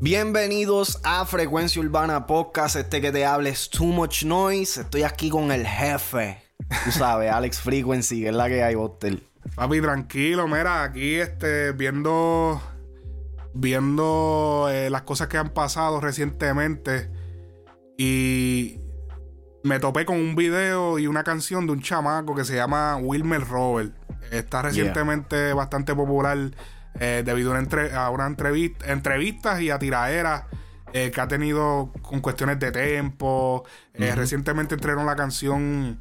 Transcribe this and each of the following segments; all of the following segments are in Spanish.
Bienvenidos a Frecuencia Urbana Podcast, este que te hable es Too Much Noise. Estoy aquí con el jefe, tú sabes, Alex Frequency, que es la que hay, Botel. Papi, tranquilo, mira, aquí este, viendo, viendo eh, las cosas que han pasado recientemente y me topé con un video y una canción de un chamaco que se llama Wilmer Robert. Está recientemente bastante popular eh, debido a, una, entre a una entrevista, entrevistas y a tiraderas eh, que ha tenido con cuestiones de tempo. Eh, recientemente entregaron la canción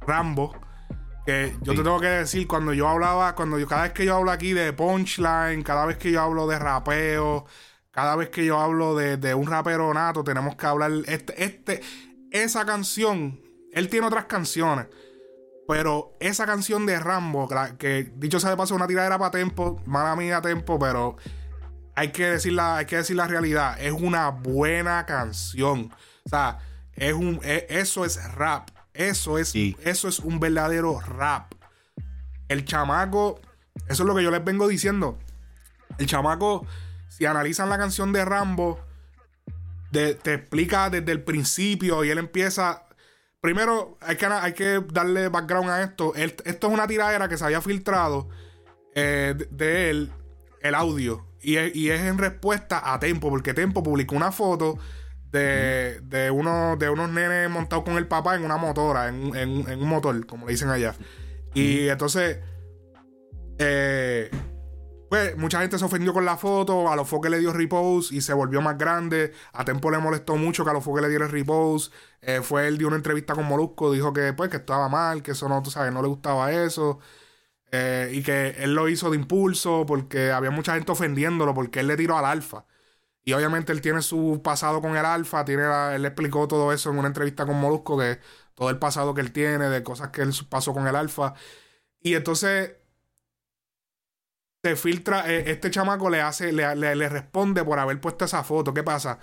Rambo. Que yo te tengo que decir, cuando yo hablaba, cuando yo, cada vez que yo hablo aquí de punchline, cada vez que yo hablo de rapeo, cada vez que yo hablo de, de un rapero nato, tenemos que hablar. Este, este, esa canción, él tiene otras canciones. Pero esa canción de Rambo, que dicho sea de paso, una tiradera para Tempo, mala mía Tempo, pero hay que decir la, hay que decir la realidad. Es una buena canción. O sea, es un, eso es rap. Eso es, eso es un verdadero rap. El chamaco, eso es lo que yo les vengo diciendo. El chamaco, si analizan la canción de Rambo, te explica desde el principio y él empieza Primero, hay que, hay que darle background a esto. esto es una tiradera que se había filtrado eh, de, él, el audio. Y es, en respuesta a Tempo, porque Tempo publicó una foto de, de, uno, de unos nenes montados con el papá en una motora, en, en un motor, como le dicen allá. Y entonces, eh, pues mucha gente se ofendió con la foto, a los foques le dio repose y se volvió más grande. A Tempo le molestó mucho que a los foques le diera repose. Eh, fue él dio una entrevista con Molusco, dijo que pues que estaba mal, que eso no, tú sabes, no le gustaba eso. Eh, y que él lo hizo de impulso porque había mucha gente ofendiéndolo porque él le tiró al alfa. Y obviamente él tiene su pasado con el alfa, tiene él explicó todo eso en una entrevista con Molusco, que todo el pasado que él tiene, de cosas que él pasó con el alfa. Y entonces se filtra, eh, este chamaco le hace, le, le, responde por haber puesto esa foto. ¿Qué pasa?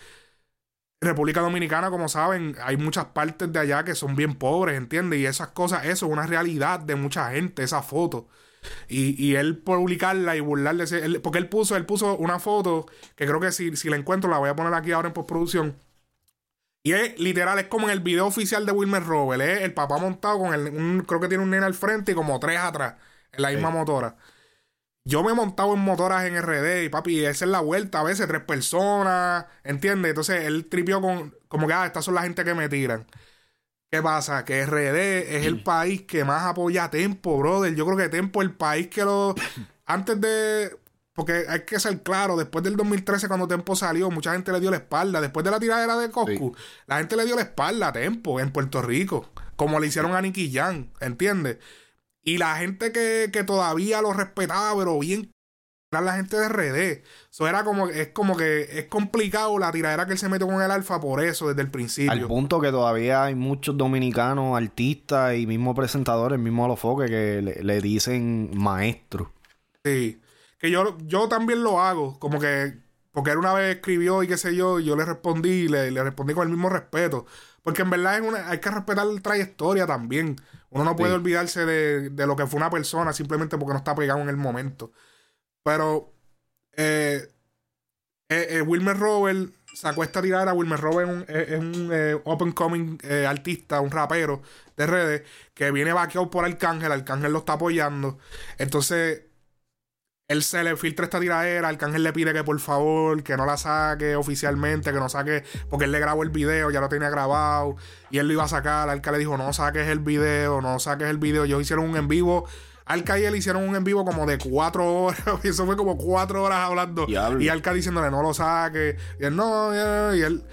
República Dominicana, como saben, hay muchas partes de allá que son bien pobres, ¿entiendes? Y esas cosas, eso es una realidad de mucha gente, esa foto. Y, y él publicarla y burlarle, él, porque él puso, él puso una foto que creo que si, si la encuentro la voy a poner aquí ahora en postproducción. Y es literal, es como en el video oficial de Wilmer Robert, es el papá montado con el, un, creo que tiene un nene al frente y como tres atrás, en la misma motora. Yo me he montado en motoras en RD y papi, esa es la vuelta, a veces tres personas, ¿entiendes? Entonces él tripió con, como que, ah, estas son la gente que me tiran. ¿Qué pasa? Que RD es el país que más apoya a Tempo, brother. Yo creo que Tempo es el país que lo... Antes de... Porque hay que ser claro, después del 2013 cuando Tempo salió, mucha gente le dio la espalda. Después de la tiradera de Coscu, la gente le dio la espalda a Tempo en Puerto Rico. Como le hicieron a Nicky Jan, ¿entiendes? Y la gente que, todavía lo respetaba, pero bien era la gente de RD. Eso era como, es como que es complicado la tiradera que él se metió con el alfa por eso desde el principio. Al punto que todavía hay muchos dominicanos, artistas y mismos presentadores, mismos Alofoque, que le, dicen maestro. Sí. Que yo, yo también lo hago. Como que, porque él una vez escribió y qué sé yo, y yo le respondí, le, le respondí con el mismo respeto. Porque en verdad hay que respetar la trayectoria también. Uno no puede olvidarse de, lo que fue una persona simplemente porque no está pegado en el momento. Pero eh, eh, eh Wilmer Robert sacó esta tirada. Wilmer Robert es un, eh, open coming artista, un rapero de redes que viene vaqueado por Arcángel. Arcángel lo está apoyando. Entonces él se le filtra esta tiradera, Arcángel le pide que por favor, que no la saque oficialmente, que no saque, porque él le grabó el video, ya lo tenía grabado, y él lo iba a sacar, Arca le dijo, no saques el video, no saques el video, ellos hicieron un en vivo, Arca y él hicieron un en vivo como de cuatro horas, y eso fue como cuatro horas hablando, y Arca diciéndole, no lo saque, y él, no, y él,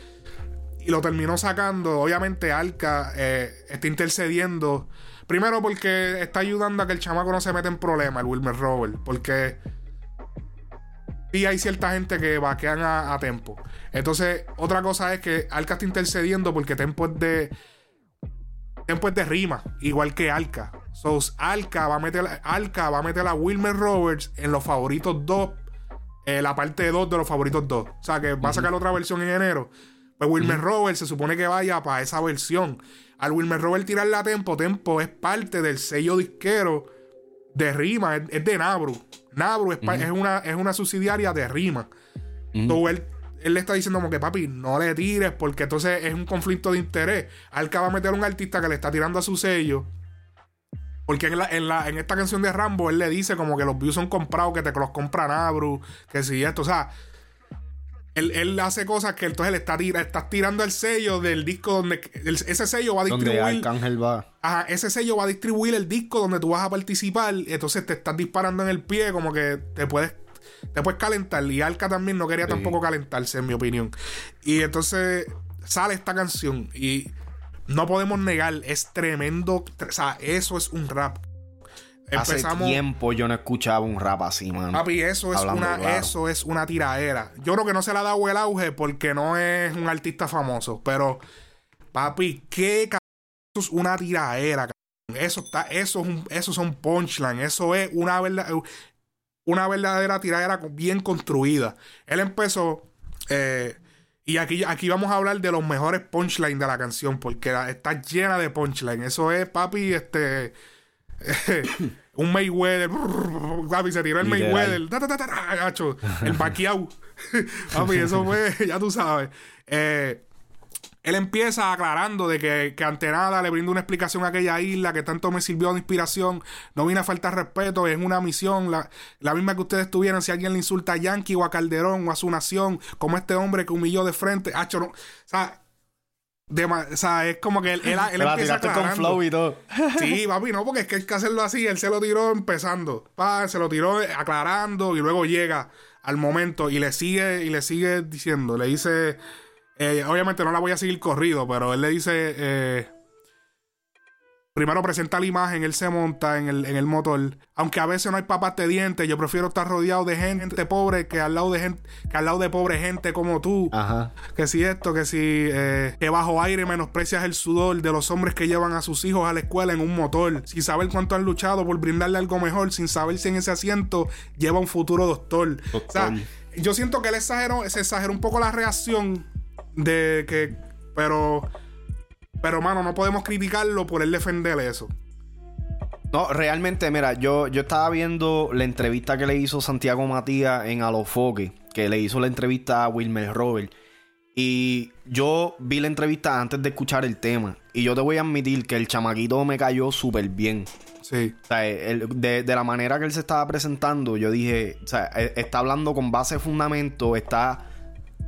y lo terminó sacando, obviamente Arca eh, está intercediendo, Primero porque está ayudando a que el chamaco no se meta en problemas, el Wilmer Robert. Porque sí hay cierta gente que vaquean a, a Tempo. Entonces, otra cosa es que Alca está intercediendo porque Tempo es de. Tempo es de rima, igual que Alca. So, Alca va a meter, Alca va a meter a Wilmer Roberts en los favoritos 2. Eh, la parte 2 de los favoritos 2. O sea, que va a sacar otra versión en enero. Pues Wilmer Roberts se supone que vaya para esa versión. Al Wilmer Robert tirarle a Tempo, Tempo es parte del sello disquero de Rima, es, de Nabru. Nabru es, una, es una subsidiaria de Rima. Entonces él, le está diciendo como que papi, no le tires porque entonces es un conflicto de interés. Al acaba de meter un artista que le está tirando a su sello. Porque en, en, esta canción de Rambo él le dice como que los views son comprados, que te los compra Nabru, que si esto, o sea, él, hace cosas que entonces le está tira, estás tirando el sello del disco donde ese sello va a distribuir. Donde Arcángel va. Ajá, ese sello va a distribuir el disco donde tú vas a participar. Entonces te estás disparando en el pie, como que te puedes, te puedes calentar. Y Arca también no quería tampoco calentarse, en mi opinión. Y entonces sale esta canción. Y no podemos negar, es tremendo. O sea, eso es un rap. Hace tiempo yo no escuchaba un rap así, mano. Papi, eso es, una, eso es una tiraera. Yo creo que no se le ha dado el auge porque no es un artista famoso. Pero, papi, qué Eso es una tiraera, Eso está, eso, eso son punchline. Eso es una, verdad, una verdadera tiradera bien construida. Él empezó. Eh, y aquí, aquí vamos a hablar de los mejores punchlines de la canción. Porque está llena de punchline. Eso es, papi, este. Un Mayweather, papi, se tiró el Mayweather, el Pacquiao. papi, eso fue, ya tú sabes. Eh, él empieza aclarando de que, que, ante nada le brinda una explicación a aquella isla que tanto me sirvió de inspiración. No vine a faltar respeto, es una misión, la, la, misma que ustedes tuvieran si alguien le insulta a Yankee o a Calderón o a su nación, como este hombre que humilló de frente. Hacho, no, o sea, o sea, es como que él, él, él empieza con flow y todo. sí, papi, no, porque es que hay que hacerlo así. Él se lo tiró empezando. Pa, se lo tiró aclarando y luego llega al momento y le sigue y le sigue diciendo. Le dice, eh, obviamente no la voy a seguir corrido, pero él le dice, eh, Primero presenta la imagen, él se monta en el, en el motor. Aunque a veces no hay papas de dientes, yo prefiero estar rodeado de gente pobre que al lado de gente, que al lado de pobre gente como tú. Ajá. Que si esto, que si eh, que bajo aire menosprecias el sudor de los hombres que llevan a sus hijos a la escuela en un motor, sin saber cuánto han luchado por brindarle algo mejor, sin saber si en ese asiento lleva un futuro doctor. O sea, yo siento que él exageró, se exageró un poco la reacción de que, pero pero, mano, no podemos criticarlo por él defender eso. No, realmente, mira, yo, yo estaba viendo la entrevista que le hizo Santiago Matías en Alofoque, que le hizo la entrevista a Wilmer Robert. Y yo vi la entrevista antes de escuchar el tema. Y yo te voy a admitir que el chamaquito me cayó súper bien. Sí. O sea, de, de, la manera que él se estaba presentando, yo dije, o sea, e, está hablando con base fundamento, está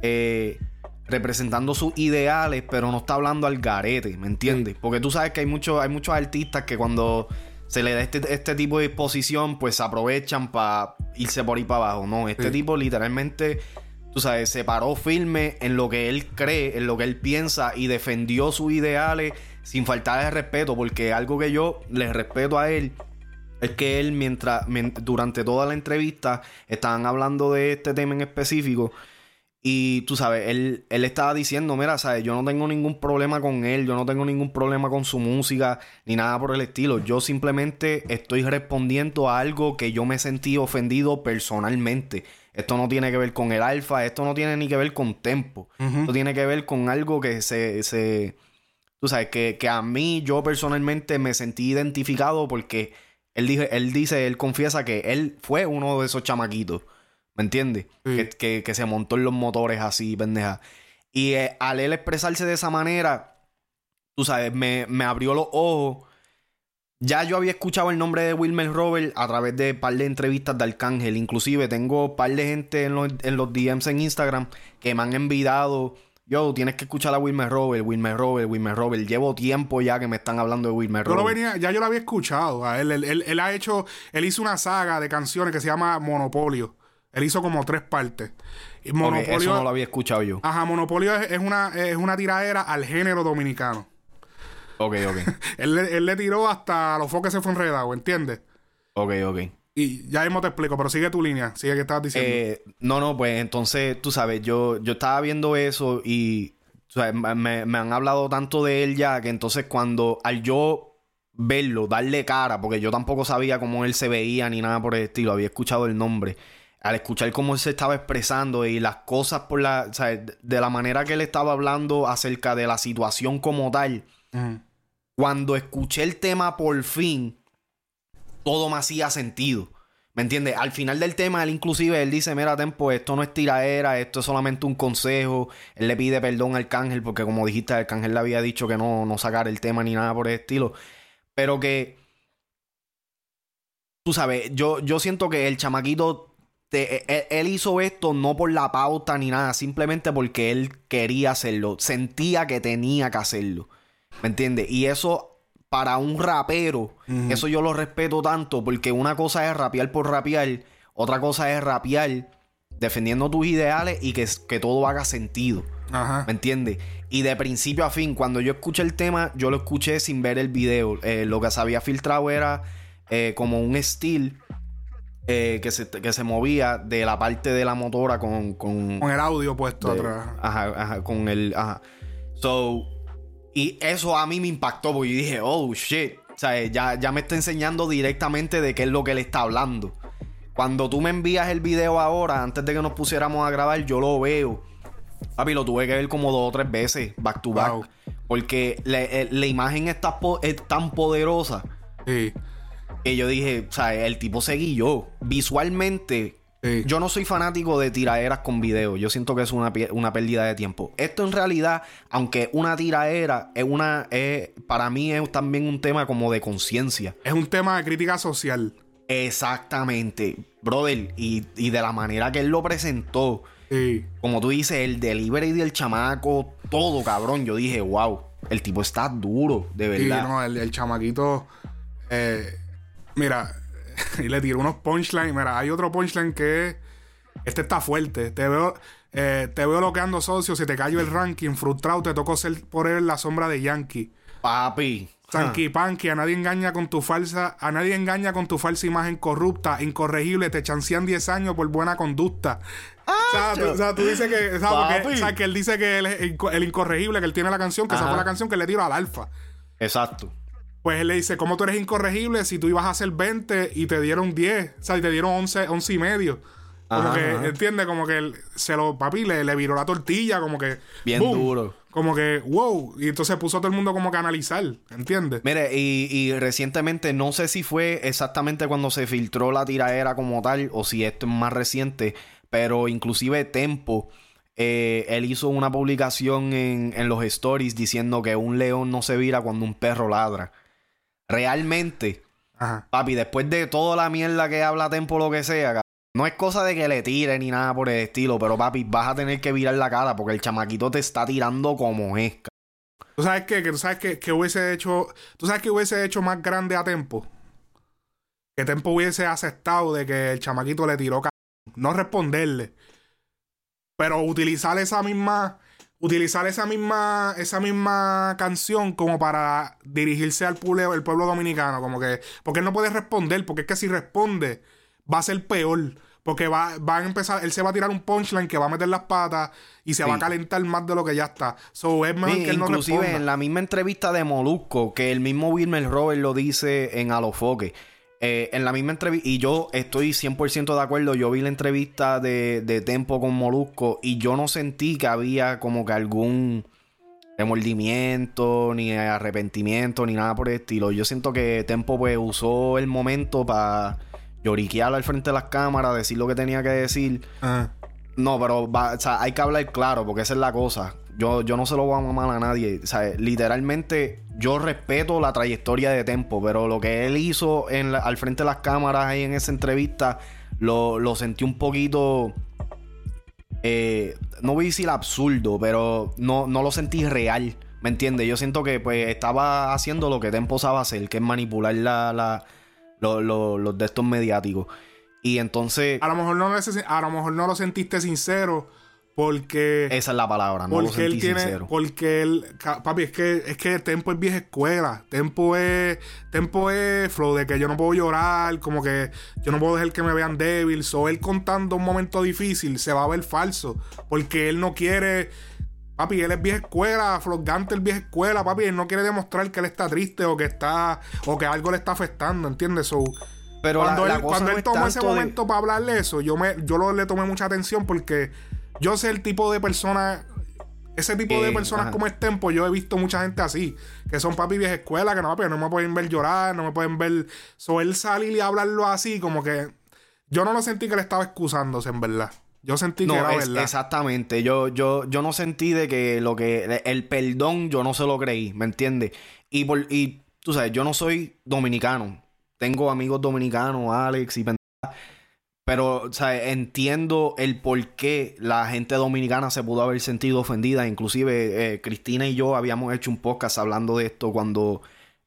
eh, representando sus ideales, pero no está hablando al garete, ¿me entiendes? Porque tú sabes que hay, muchos hay muchos artistas que cuando se le da este, este tipo de exposición, pues se aprovechan para irse por ahí para abajo, ¿no? Este tipo literalmente, tú sabes, se paró firme en lo que él cree, en lo que él piensa y defendió sus ideales sin faltar de respeto, porque algo que yo le respeto a él es que él mientras, durante toda la entrevista estaban hablando de este tema en específico y tú sabes, él, él estaba diciendo, mira, sabes, yo no tengo ningún problema con él, yo no tengo ningún problema con su música, ni nada por el estilo. Yo simplemente estoy respondiendo a algo que yo me sentí ofendido personalmente. Esto no tiene que ver con el alfa, esto no tiene ni que ver con tempo. Esto tiene que ver con algo que se, se tú sabes, que, que, a mí yo personalmente me sentí identificado porque él, dije, él dice, él confiesa que él fue uno de esos chamaquitos. ¿Me entiendes? Que, se montó en los motores así, pendeja. Y eh, al él expresarse de esa manera, tú sabes, me, abrió los ojos. Ya yo había escuchado el nombre de Wilmer Robert a través de un par de entrevistas de Arcángel. Inclusive tengo un par de gente en los, en los DMs en Instagram que me han enviado. Yo, tienes que escuchar a Wilmer Robert, Wilmer Robert, Wilmer Robert. Llevo tiempo ya que me están hablando de Wilmer Robert. venía, ya yo lo había escuchado. A él, él, él, ha hecho, él hizo una saga de canciones que se llama Monopolio. Él hizo como tres partes. Y Monopolio, eso no lo había escuchado yo. Ajá, Monopolio es, una, es una tiradera al género dominicano. Ok, ok. él, le tiró hasta los foques se fue enredado, ¿entiendes? Ok, ok. Y ya mismo te explico, pero sigue tu línea, sigue que estabas diciendo. Eh, no, no, pues entonces, tú sabes, yo, yo estaba viendo eso y me, me han hablado tanto de él ya que entonces cuando al yo verlo, darle cara, porque yo tampoco sabía cómo él se veía ni nada por el estilo, había escuchado el nombre al escuchar cómo él se estaba expresando y las cosas por la, o sea, de la manera que él estaba hablando acerca de la situación como tal, cuando escuché el tema por fin, todo me hacía sentido. ¿Me entiendes? Al final del tema, él inclusive, él dice, mira, Tempo, esto no es tiraera, esto es solamente un consejo. Él le pide perdón al Arcángel, porque como dijiste, Arcángel le había dicho que no, no sacar el tema ni nada por el estilo. Pero que, tú sabes, yo, yo siento que el chamaquito, e, e, él, hizo esto no por la pauta ni nada, simplemente porque él quería hacerlo, sentía que tenía que hacerlo. ¿Me entiendes? Y eso para un rapero, eso yo lo respeto tanto porque una cosa es rapear por rapear, otra cosa es rapear defendiendo tus ideales y que, que todo haga sentido. Ajá. ¿Me entiendes? Y de principio a fin, cuando yo escuché el tema, yo lo escuché sin ver el video. Eh, lo que se había filtrado era eh, como un estilo eh, que, se, que se movía de la parte de la motora con... Con, con el audio puesto atrás. Ajá, ajá, con el... Ajá. So, y eso a mí me impactó porque yo dije, oh shit. O sea, ya, ya me está enseñando directamente de qué es lo que él está hablando. Cuando tú me envías el video ahora, antes de que nos pusiéramos a grabar, yo lo veo. Papi, lo tuve que ver como dos o tres veces, back to back. Porque eh, la, imagen está es tan poderosa. Sí. Que yo dije, o sea, el tipo se guilló. Visualmente, yo no soy fanático de tiraderas con video. Yo siento que es una, una pérdida de tiempo. Esto en realidad, aunque una tiraera es una. para mí es también un tema como de conciencia. Es un tema de crítica social. Exactamente, brother. Y, de la manera que él lo presentó. Como tú dices, el delivery del chamaco, todo cabrón. Yo dije, wow, el tipo está duro, de verdad. Sí, no, el, chamaquito. Eh, mira, y le tiró unos punchlines. Mira, hay otro punchline que este está fuerte. Te veo, eh, te veo loqueando socio, si te cayó el ranking, frustrado, te tocó ser por él la sombra de Yankee. Papi. Sanky Panky, a nadie engaña con tu falsa, a nadie engaña con tu falsa imagen corrupta, incorregible, te chancean 10 años por buena conducta. o, sea, tú, dices que, o sea, que él dice que él es el, incorregible, que él tiene la canción, que esa fue la canción que le tiró al alfa. Exacto. Pues él le dice, ¿cómo tú eres incorregible si tú ibas a hacer 20 y te dieron 10? O sea, y te dieron 11, 11 y medio. Como que, ¿entiendes? Como que se lo, papi, le, le, viró la tortilla, como que... Bien duro. Como que, wow. Y entonces puso todo el mundo como que a analizar, ¿entiendes? Mire, y, y, recientemente, no sé si fue exactamente cuando se filtró la tiraera como tal, o si esto es más reciente, pero inclusive Tempo... Eh, él hizo una publicación en, en los stories diciendo que un león no se vira cuando un perro ladra realmente, papi, después de toda la mierda que habla Tempo, lo que sea, no es cosa de que le tire ni nada por el estilo, pero papi, vas a tener que virar la cara porque el chamaquito te está tirando como es. ¿Tú sabes qué? Que tú sabes que, que hubiese hecho. ¿Tú sabes que hubiese hecho más grande a Tempo? Que Tempo hubiese aceptado de que el chamaquito le tiró No responderle. Pero utilizar esa misma utilizar esa misma, esa misma canción como para dirigirse al pueblo, el pueblo dominicano. Como que, porque él no puede responder, porque es que si responde, va a ser peor. Porque va, va a empezar, él se va a tirar un punchline que va a meter las patas y se va a calentar más de lo que ya está. So, es mejor que él inclusive en la misma entrevista de Molusco, que el mismo Wilmer Robert lo dice en Alofoque eh, en la misma entrevista, y yo estoy 100% de acuerdo, yo vi la entrevista de, de, Tempo con Molusco y yo no sentí que había como que algún remordimiento, ni arrepentimiento, ni nada por el estilo. Yo siento que Tempo pues usó el momento para lloriquear al frente de las cámaras, decir lo que tenía que decir. No, pero hay que hablar claro, porque esa es la cosa. Yo, yo no se lo voy a mamar a nadie. Literalmente, yo respeto la trayectoria de Tempo, pero lo que él hizo en al frente de las cámaras ahí en esa entrevista, lo, lo sentí un poquito. Eh, no voy a decir absurdo, pero no, no lo sentí real. ¿Me entiendes? Yo siento que pues estaba haciendo lo que Tempo sabe hacer, que es manipular la, la, los de estos mediáticos. Y entonces. A lo mejor no, a lo, mejor no lo sentiste sincero porque. Esa es la palabra, no porque él tiene, Porque él. Papi, es que, es que Tempo es vieja escuela. Tempo es. Tempo es flow de que yo no puedo llorar. Como que yo no puedo dejar que me vean débil. O él contando un momento difícil se va a ver falso. Porque él no quiere. Papi, él es vieja escuela, flogante el vieja escuela, papi, él no quiere demostrar que él está triste o que está, o que algo le está afectando, ¿entiendes? So, pero cuando él, cuando él tomó ese momento para hablarle eso, yo me, yo lo, le tomé mucha atención porque yo sé el tipo de persona ese tipo de Eh, personas ajá. como es Tempo, yo he visto mucha gente así, que son papi vieja escuela, que no, papi, no me pueden ver llorar, no me pueden ver. So, él salir y hablarlo así, como que. Yo no lo sentí que le estaba excusándose, en verdad. Yo sentí No, que era es- verdad. exactamente. Yo, yo, yo no sentí de que lo que. El perdón yo no se lo creí, ¿me entiendes? Y, por, y tú sabes, yo no soy dominicano. Tengo amigos dominicanos, Alex y pendejadas, Pero, o sea, entiendo el por qué la gente dominicana se pudo haber sentido ofendida. Inclusive, eh, Cristina y yo habíamos hecho un podcast hablando de esto cuando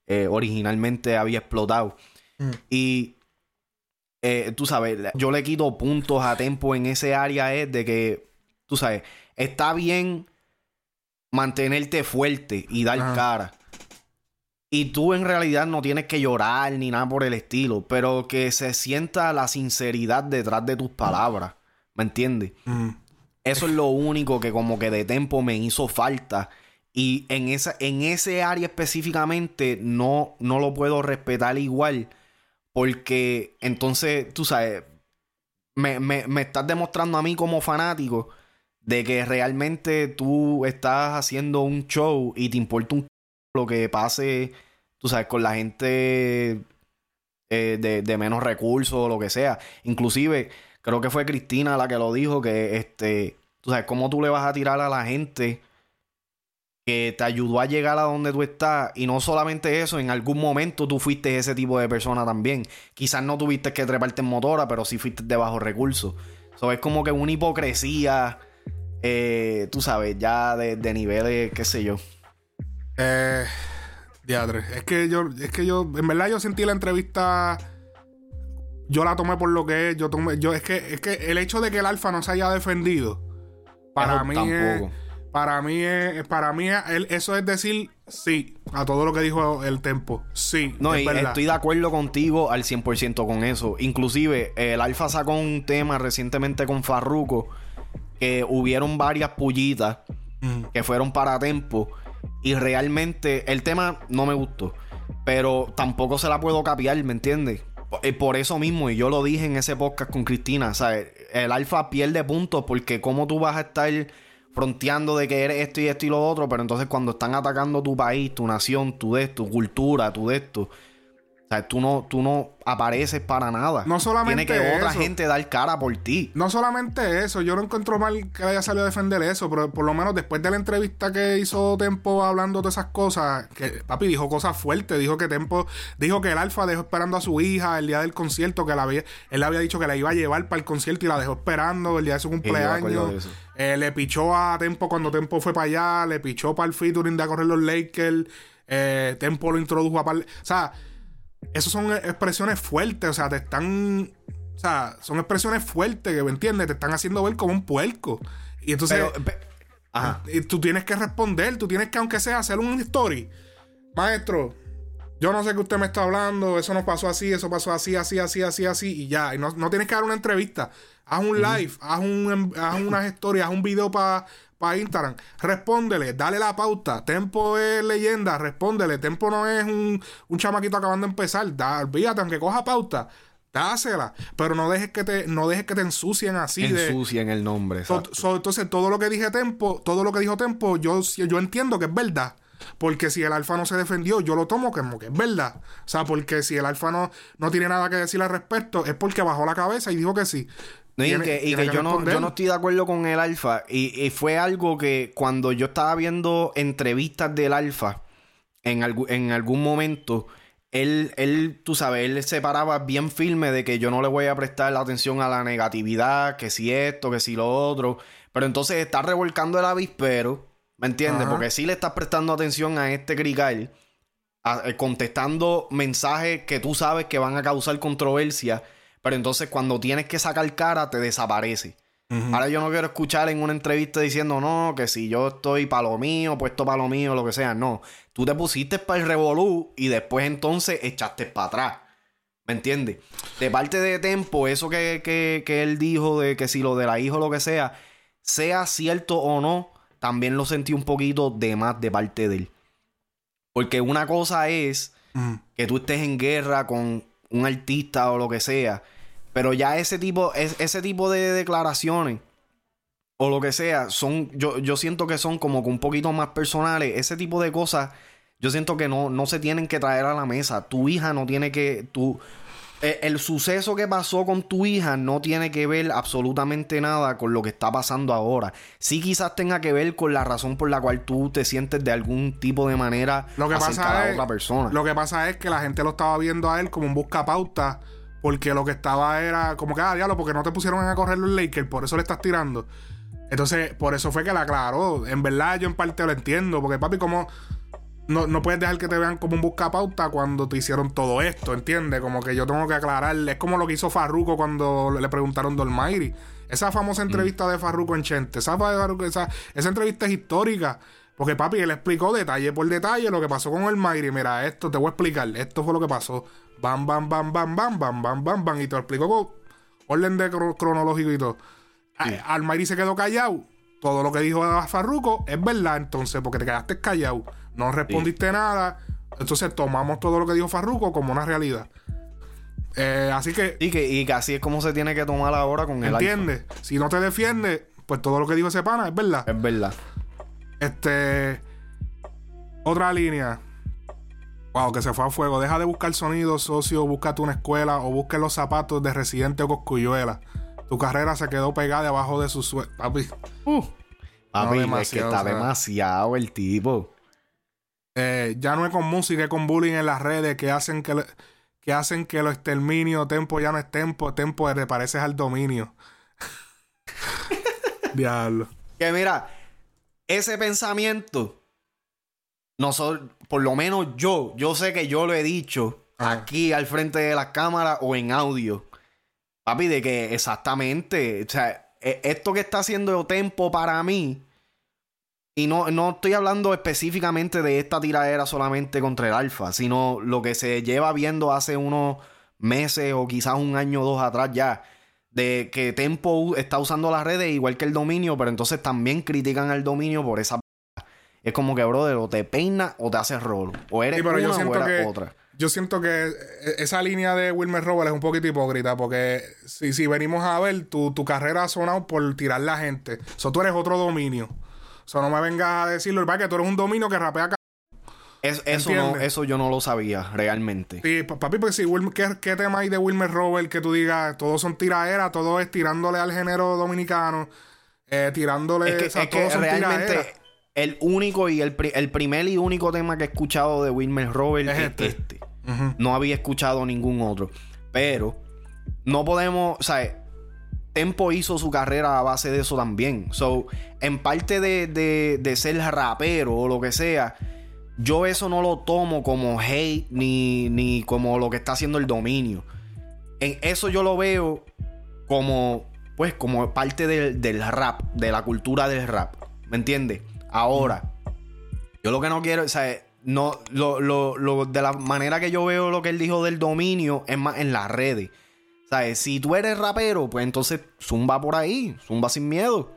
eh, originalmente había explotado. Mm. Y eh, tú sabes, yo le quito puntos a Tempo en ese área es de que, tú sabes, está bien mantenerte fuerte y dar cara. Y tú en realidad no tienes que llorar ni nada por el estilo, pero que se sienta la sinceridad detrás de tus palabras. ¿Me entiendes? Mm. Eso es lo único que como que de Tempo me hizo falta. Y en, esa, en ese área específicamente no, no lo puedo respetar igual. Porque entonces, tú sabes, me, me, me estás demostrando a mí como fanático de que realmente tú estás haciendo un show y te importa un c- lo que pase, tú sabes, con la gente eh, de, menos recursos o lo que sea. Inclusive, creo que fue Cristina la que lo dijo, que este, tú sabes, cómo tú le vas a tirar a la gente que te ayudó a llegar a donde tú estás y no solamente eso, en algún momento tú fuiste ese tipo de persona también. Quizás no tuviste que treparte en motora, pero sí fuiste de bajos recursos. So, es como que una hipocresía, eh, tú sabes, ya de, de niveles, qué sé yo. Eh, diadre. Es que yo, es que yo, en verdad yo sentí la entrevista. Yo la tomé por lo que es. Yo tomé, yo, es que, es que el hecho de que el alfa no se haya defendido. Para Eso mí tampoco. es, para mí es, para mí es- eso es decir sí a todo lo que dijo el tempo. Sí, No, es y verdad. estoy de acuerdo contigo al 100% con eso. Inclusive, el Alfa sacó un tema recientemente con Farruko que hubieron varias pullitas Mm. que fueron para Tempo y realmente el tema no me gustó, pero tampoco se la puedo capiar, ¿me entiendes? Por- eh, eso mismo, y yo lo dije en ese podcast con Cristina, ¿sabes? El Alfa pierde puntos porque cómo tú vas a estar fronteando de que eres esto y esto y lo otro, pero entonces cuando están atacando tu país, tu nación, tu de esto, tu cultura, tu de esto, o sea, tú no, tú no apareces para nada. No solamente Tiene que otra eso. gente dar cara por ti. No solamente eso, yo no encuentro mal que haya salido a defender eso, pero por lo menos después de la entrevista que hizo Tempo hablando de esas cosas, que papi dijo cosas fuertes, dijo que Tempo, dijo que el Alfa dejó esperando a su hija el día del concierto, que la había, él le había dicho que la iba a llevar para el concierto y la dejó esperando el día de su cumpleaños. Eh, le pichó a Tempo cuando Tempo fue para allá, le pichó para el featuring de a correr los Lakers, eh, Tempo lo introdujo a par... O sea, esas son expresiones fuertes, o sea, te están. O sea, son expresiones fuertes que, ¿me entiendes? Te están haciendo ver como un puerco. Y entonces. Pero, pe- ajá. y tú tienes que responder, tú tienes que, aunque sea, hacer un story. Maestro, yo no sé qué usted me está hablando, eso no pasó así, eso pasó así, así, así, así, así, y ya. Y no, no tienes que dar una entrevista. Haz un live, haz, un, haz unas historias, haz un video para Instagram. Respóndele, dale la pauta. Tempo es leyenda, respóndele. Tempo no es un, un chamaquito acabando de empezar. Da, olvídate, aunque coja pauta, dásela. Pero no dejes que te, no dejes que te ensucien así de. Ensucian el nombre. So- exacto. so- entonces, todo lo que dije Tempo, todo lo que dijo Tempo, yo, yo entiendo que es verdad. Porque si el alfa no se defendió, yo lo tomo como que es verdad. O sea, porque si el alfa no, no tiene nada que decir al respecto, es porque bajó la cabeza y dijo que sí. No, y Tiene- que, y que yo, no, yo no estoy de acuerdo con el alfa. Y, y fue algo que cuando yo estaba viendo entrevistas del alfa, en, en algún momento, él, él, tú sabes, él se paraba bien firme de que yo no le voy a prestar la atención a la negatividad, que si esto, que si lo otro. Pero entonces está revolcando el avispero, ¿me entiendes? Ajá. Porque sí le estás prestando atención a este crical, a- eh, contestando mensajes que tú sabes que van a causar controversia, pero entonces cuando tienes que sacar cara te desaparece. Ahora yo no quiero escuchar en una entrevista diciendo, no, que si yo estoy para lo mío, puesto para lo mío, lo que sea. No, tú te pusiste para el revolú y después entonces echaste para atrás. ¿Me entiendes? De parte de Tempo, eso que, que, que él dijo de que si lo de la hijo o lo que sea, sea cierto o no, también lo sentí un poquito de más de parte de él. Porque una cosa es que tú estés en guerra con un artista o lo que sea. Pero ya ese tipo, es- ese tipo de declaraciones o lo que sea, son, yo, yo siento que son como que un poquito más personales. Ese tipo de cosas, yo siento que no, no se tienen que traer a la mesa. Tu hija no tiene que, tu, eh, el suceso que pasó con tu hija no tiene que ver absolutamente nada con lo que está pasando ahora. Sí quizás tenga que ver con la razón por la cual tú te sientes de algún tipo de manera lo que pasa a es, otra persona. Lo que pasa es que la gente lo estaba viendo a él como un buscapauta porque lo que estaba era como que, ah, diablo, porque no te pusieron a correr los Lakers, por eso le estás tirando. Entonces, por eso fue que la aclaró. En verdad, yo en parte lo entiendo, porque papi, como no, no, puedes dejar que te vean como un buscapauta cuando te hicieron todo esto, ¿entiendes? Como que yo tengo que aclarar. Es como lo que hizo Farruko cuando le preguntaron Dolmairi. Esa famosa mm. entrevista de Farruko en Chente. Esa, esa, esa, entrevista es histórica. Porque papi, él explicó detalle por detalle lo que pasó con el Mayri. Mira, esto te voy a explicar. Esto fue lo que pasó. Bam, bam, bam, bam, bam, bam, bam, bam, bam. Y te lo explicó con orden de cronológico y todo. Al Mayri se quedó callado. Todo lo que dijo Farruko es verdad, entonces, porque te quedaste callado no respondiste nada. Entonces tomamos todo lo que dijo Farruko como una realidad. Eh, así que. Y que, y así es como se tiene que tomar ahora con el ¿Entiendes? Si no te defiende, pues todo lo que dijo ese pana es verdad. Es verdad. Este. Otra línea. Wow, que se fue a fuego. Deja de buscar sonido, socio. Búscate una escuela o busque los zapatos de residente o coscuyuela. Tu carrera se quedó pegada debajo de su suelo. Papi. Uh. Papi, es que está demasiado el tipo. Eh, ya no es con música, es con bullying en las redes que hacen que, que hacen que lo exterminio, tempo ya no es tempo, tempo te pareces al dominio. Diablo. Que mira, ese pensamiento, nosotros, por lo menos yo, yo sé que yo lo he dicho aquí al frente de la cámara o en audio. Papi, de que exactamente, o sea, e, esto que está haciendo Tempo para mí y no, no estoy hablando específicamente de esta tiradera solamente contra el Alfa, sino lo que se lleva viendo hace unos meses o quizás un año o dos atrás ya. De que Tempo está usando las redes igual que el dominio, pero entonces también critican al dominio por esa. Es como que, brother, o te peina o te haces rol. O eres una o eres otra. Yo siento que esa línea de Wilmer Robert es un poquito hipócrita, porque si, si venimos a ver, tu, tu carrera ha sonado por tirar la gente. Eso tú eres otro dominio. O sea, no me vengas a decirlo, el que tú eres un dominio que rapea eso, no, eso yo no lo sabía realmente. Sí, papi, pues sí, ¿qué, tema hay de Wilmer Robert que tú digas, todos son tiraderas, todo es tirándole al género dominicano, eh, tirándole, es que, realmente el único y el, el, primer y único tema que he escuchado de Wilmer Robert es, este. este. No había escuchado ningún otro. Pero no podemos, o sea, Tempo hizo su carrera a base de eso también. So, en parte de, de, ser rapero o lo que sea, yo eso no lo tomo como hate ni, ni como lo que está haciendo el dominio. En eso yo lo veo como, pues, como parte del, del rap, de la cultura del rap. ¿Me entiendes? Ahora, yo lo que no quiero, o sea, no, lo, lo, lo, de la manera que yo veo lo que él dijo del dominio es más en las redes. ¿Sabes? Si tú eres rapero, pues entonces zumba por ahí, zumba sin miedo.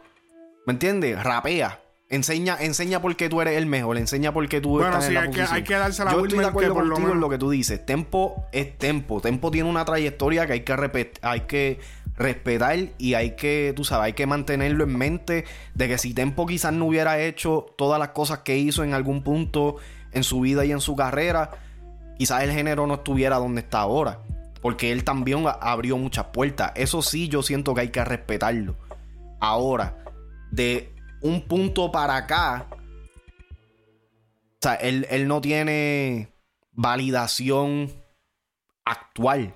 ¿Me entiendes? Rapea. Enseña, enseña por qué tú eres el mejor, enseña por qué tú bueno, estás sí, en la hay Que, hay que darse la Yo estoy de acuerdo contigo en lo que tú dices. Tempo es tempo. Tempo tiene una trayectoria que hay que, hay que respetar y hay que, tú sabes, hay que mantenerlo en mente de que si Tempo quizás no hubiera hecho todas las cosas que hizo en algún punto en su vida y en su carrera, quizás el género no estuviera donde está ahora. Porque él también abrió muchas puertas. Eso sí, yo siento que hay que respetarlo. Ahora, de un punto para acá, o sea, él, no tiene validación actual.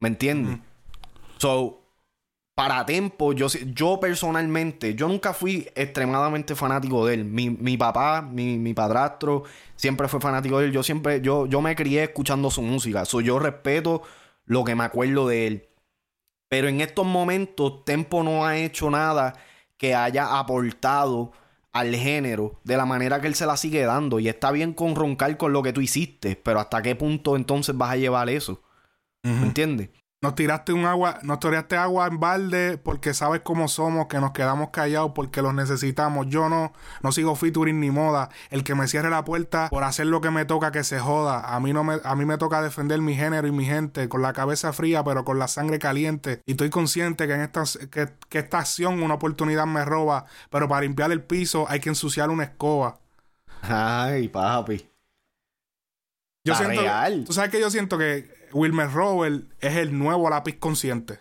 ¿Me entiendes? So, para tiempo, yo, yo personalmente, yo nunca fui extremadamente fanático de él. Mi, papá, mi, mi, padrastro, siempre fue fanático de él. Yo siempre, yo, yo me crié escuchando su música. So, yo respeto lo que me acuerdo de él. Pero en estos momentos, Tempo no ha hecho nada que haya aportado al género de la manera que él se la sigue dando. Y está bien con roncar con lo que tú hiciste, pero ¿hasta qué punto entonces vas a llevar eso? ¿Me entiendes? Nos tiraste un agua, nos tiraste agua en balde porque sabes cómo somos, que nos quedamos callados porque los necesitamos. Yo no, no sigo featuring ni moda. El que me cierre la puerta por hacer lo que me toca que se joda. A mí no me, a mí me toca defender mi género y mi gente con la cabeza fría, pero con la sangre caliente. Y estoy consciente que en esta, que, que esta acción una oportunidad me roba, pero para limpiar el piso hay que ensuciar una escoba. Ay, papi. Yo siento, real. Tú sabes que yo siento que Wilmer Robert es el nuevo lápiz consciente.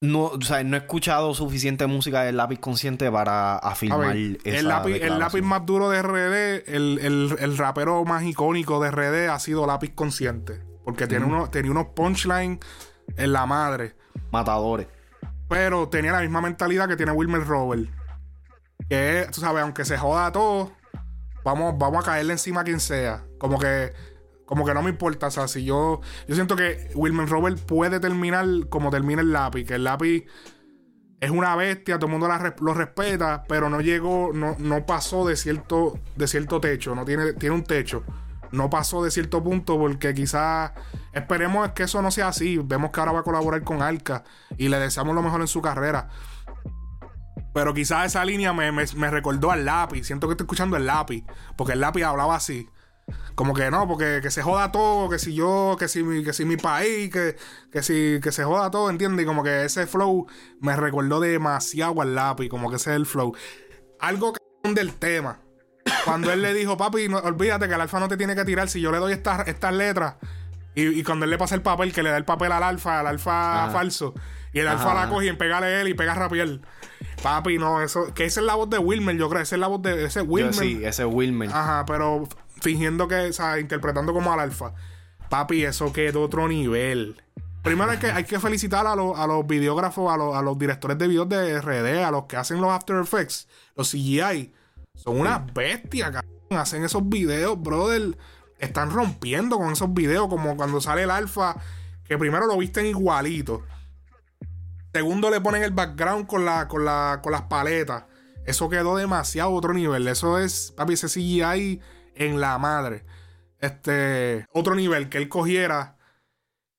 No, o sea, no he escuchado suficiente música del lápiz consciente para afirmar esa el lápiz, el lápiz más duro de RD, el, el, rapero más icónico de RD ha sido lápiz consciente. Porque tiene uno, tenía unos punchlines en la madre. Matadores. Pero tenía la misma mentalidad que tiene Wilmer Robert. Que tú sabes, aunque se joda todo, vamos, vamos a caerle encima a quien sea. Como que como que no me importa. O sea, si yo. Yo siento que Wilmer Robert puede terminar como termina el lápiz. Que el lápiz es una bestia, todo el mundo lo respeta, pero no llegó, no, no pasó de cierto, de cierto techo. No tiene, tiene un techo. No pasó de cierto punto porque quizás esperemos que eso no sea así. Vemos que ahora va a colaborar con Arca y le deseamos lo mejor en su carrera. Pero quizás esa línea me, me, me recordó al lápiz. Siento que estoy escuchando el lápiz. Porque el lápiz hablaba así. Como que no, porque que se joda todo, que si yo, que si mi, que si mi país, que, que si que se joda todo, ¿entiendes? Y como que ese flow me recordó demasiado al lápiz, como que ese es el flow. Algo del tema. Cuando él le dijo, papi, olvídate que el alfa no te tiene que tirar si yo le doy estas estas letras. Y, cuando él le pasa el papel, que le da el papel al alfa, al alfa falso. Y el alfa la coge y pegale él y pega a rapiel. Papi, no, eso. Que esa es la voz de Wilmer, yo creo. Esa es la voz de ese Wilmer. sí, ese Wilmer. Ajá, pero fingiendo que, o sea, interpretando como al alfa. Papi, eso quedó otro nivel. Primero hay que, hay que felicitar a, los, a los videógrafos, a los, a los directores de videos de RD, a los que hacen los After Effects, los CGI. Son unas bestias, cabrón. Hacen esos videos, brother. Están rompiendo con esos videos, como cuando sale el alfa, que primero lo visten igualito. Segundo, le ponen el background con, la, con, la, con las paletas. Eso quedó demasiado otro nivel. Eso es, papi, ese CGI en la madre. Este, otro nivel que él cogiera.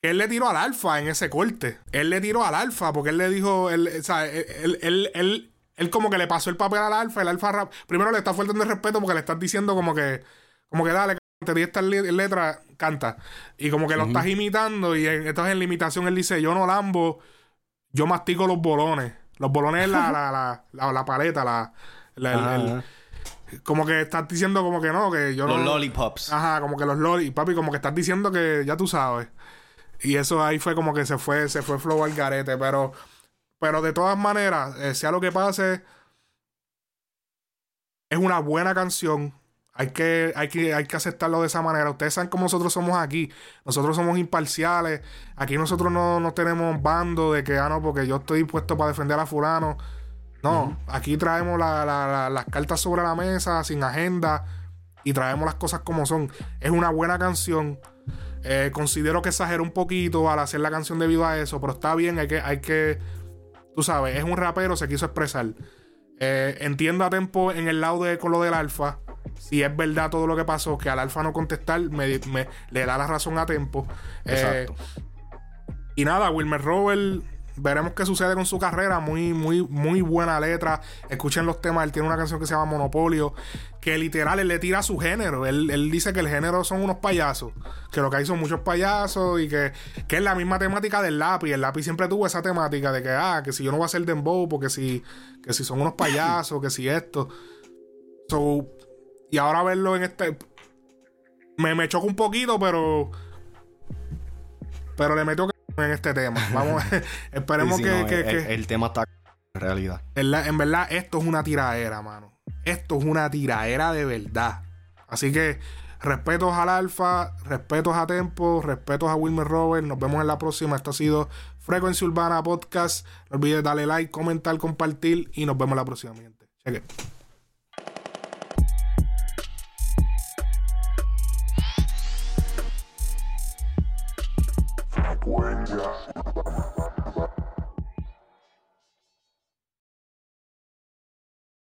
él le tiró al alfa en ese corte. Él le tiró al alfa porque él le dijo, él, o sea, él, él, él, como que le pasó el papel al alfa. El alfa primero le está faltando el respeto porque le estás diciendo como que, como que dale, te di esta letra, canta. Y como que lo estás imitando. Y entonces en la imitación él dice, yo no lambo, yo mastico los bolones. Los bolones es la, la, la, la, paleta, la, la como que estás diciendo como que no, que yo los no... Los lollipops. Ajá, como que los lollipops, papi, como que estás diciendo que ya tú sabes. Y eso ahí fue como que se fue, se fue flow al garete, pero... Pero de todas maneras, eh, sea lo que pase, es una buena canción. Hay que, hay, que, hay que aceptarlo de esa manera. Ustedes saben cómo nosotros somos aquí. Nosotros somos imparciales. Aquí nosotros no, no tenemos bando de que, ah, no, porque yo estoy puesto para defender a fulano. No, aquí traemos las cartas sobre la mesa, sin agenda, y traemos las cosas como son. Es una buena canción. Eh, considero que exagero un poquito al hacer la canción debido a eso, pero está bien, hay que, hay que, tú sabes, es un rapero, se quiso expresar. Eh, entiendo a tiempo en el lado de con lo del alfa. Si es verdad todo lo que pasó, que al alfa no contestar, me, le da la razón a tiempo. Eh, Exacto. y nada, Wilmer Robert veremos qué sucede con su carrera. Muy, muy, muy buena letra. Escuchen los temas. Él tiene una canción que se llama Monopolio. Que literal él le tira a su género. Él, dice que el género son unos payasos. Que lo que hay son muchos payasos. Y que, que es la misma temática del lápiz. El lápiz siempre tuvo esa temática de que, ah, que si yo no voy a hacer dembow, porque si, que si son unos payasos, que si esto. So, y ahora verlo en este. Me, me choca un poquito, pero. Pero le meto en este tema. Vamos, esperemos que, el, tema está en realidad. En, verdad, esto es una tiraera, mano. Esto es una tiraera de verdad. Así que respetos al Alfa, respetos a Tempo, respetos a Wilmer Robert. Nos vemos en la próxima. Esto ha sido Frecuencia Urbana Podcast. No olvides darle like, comentar, compartir y nos vemos la próxima, gente. Cheque. Frecuencia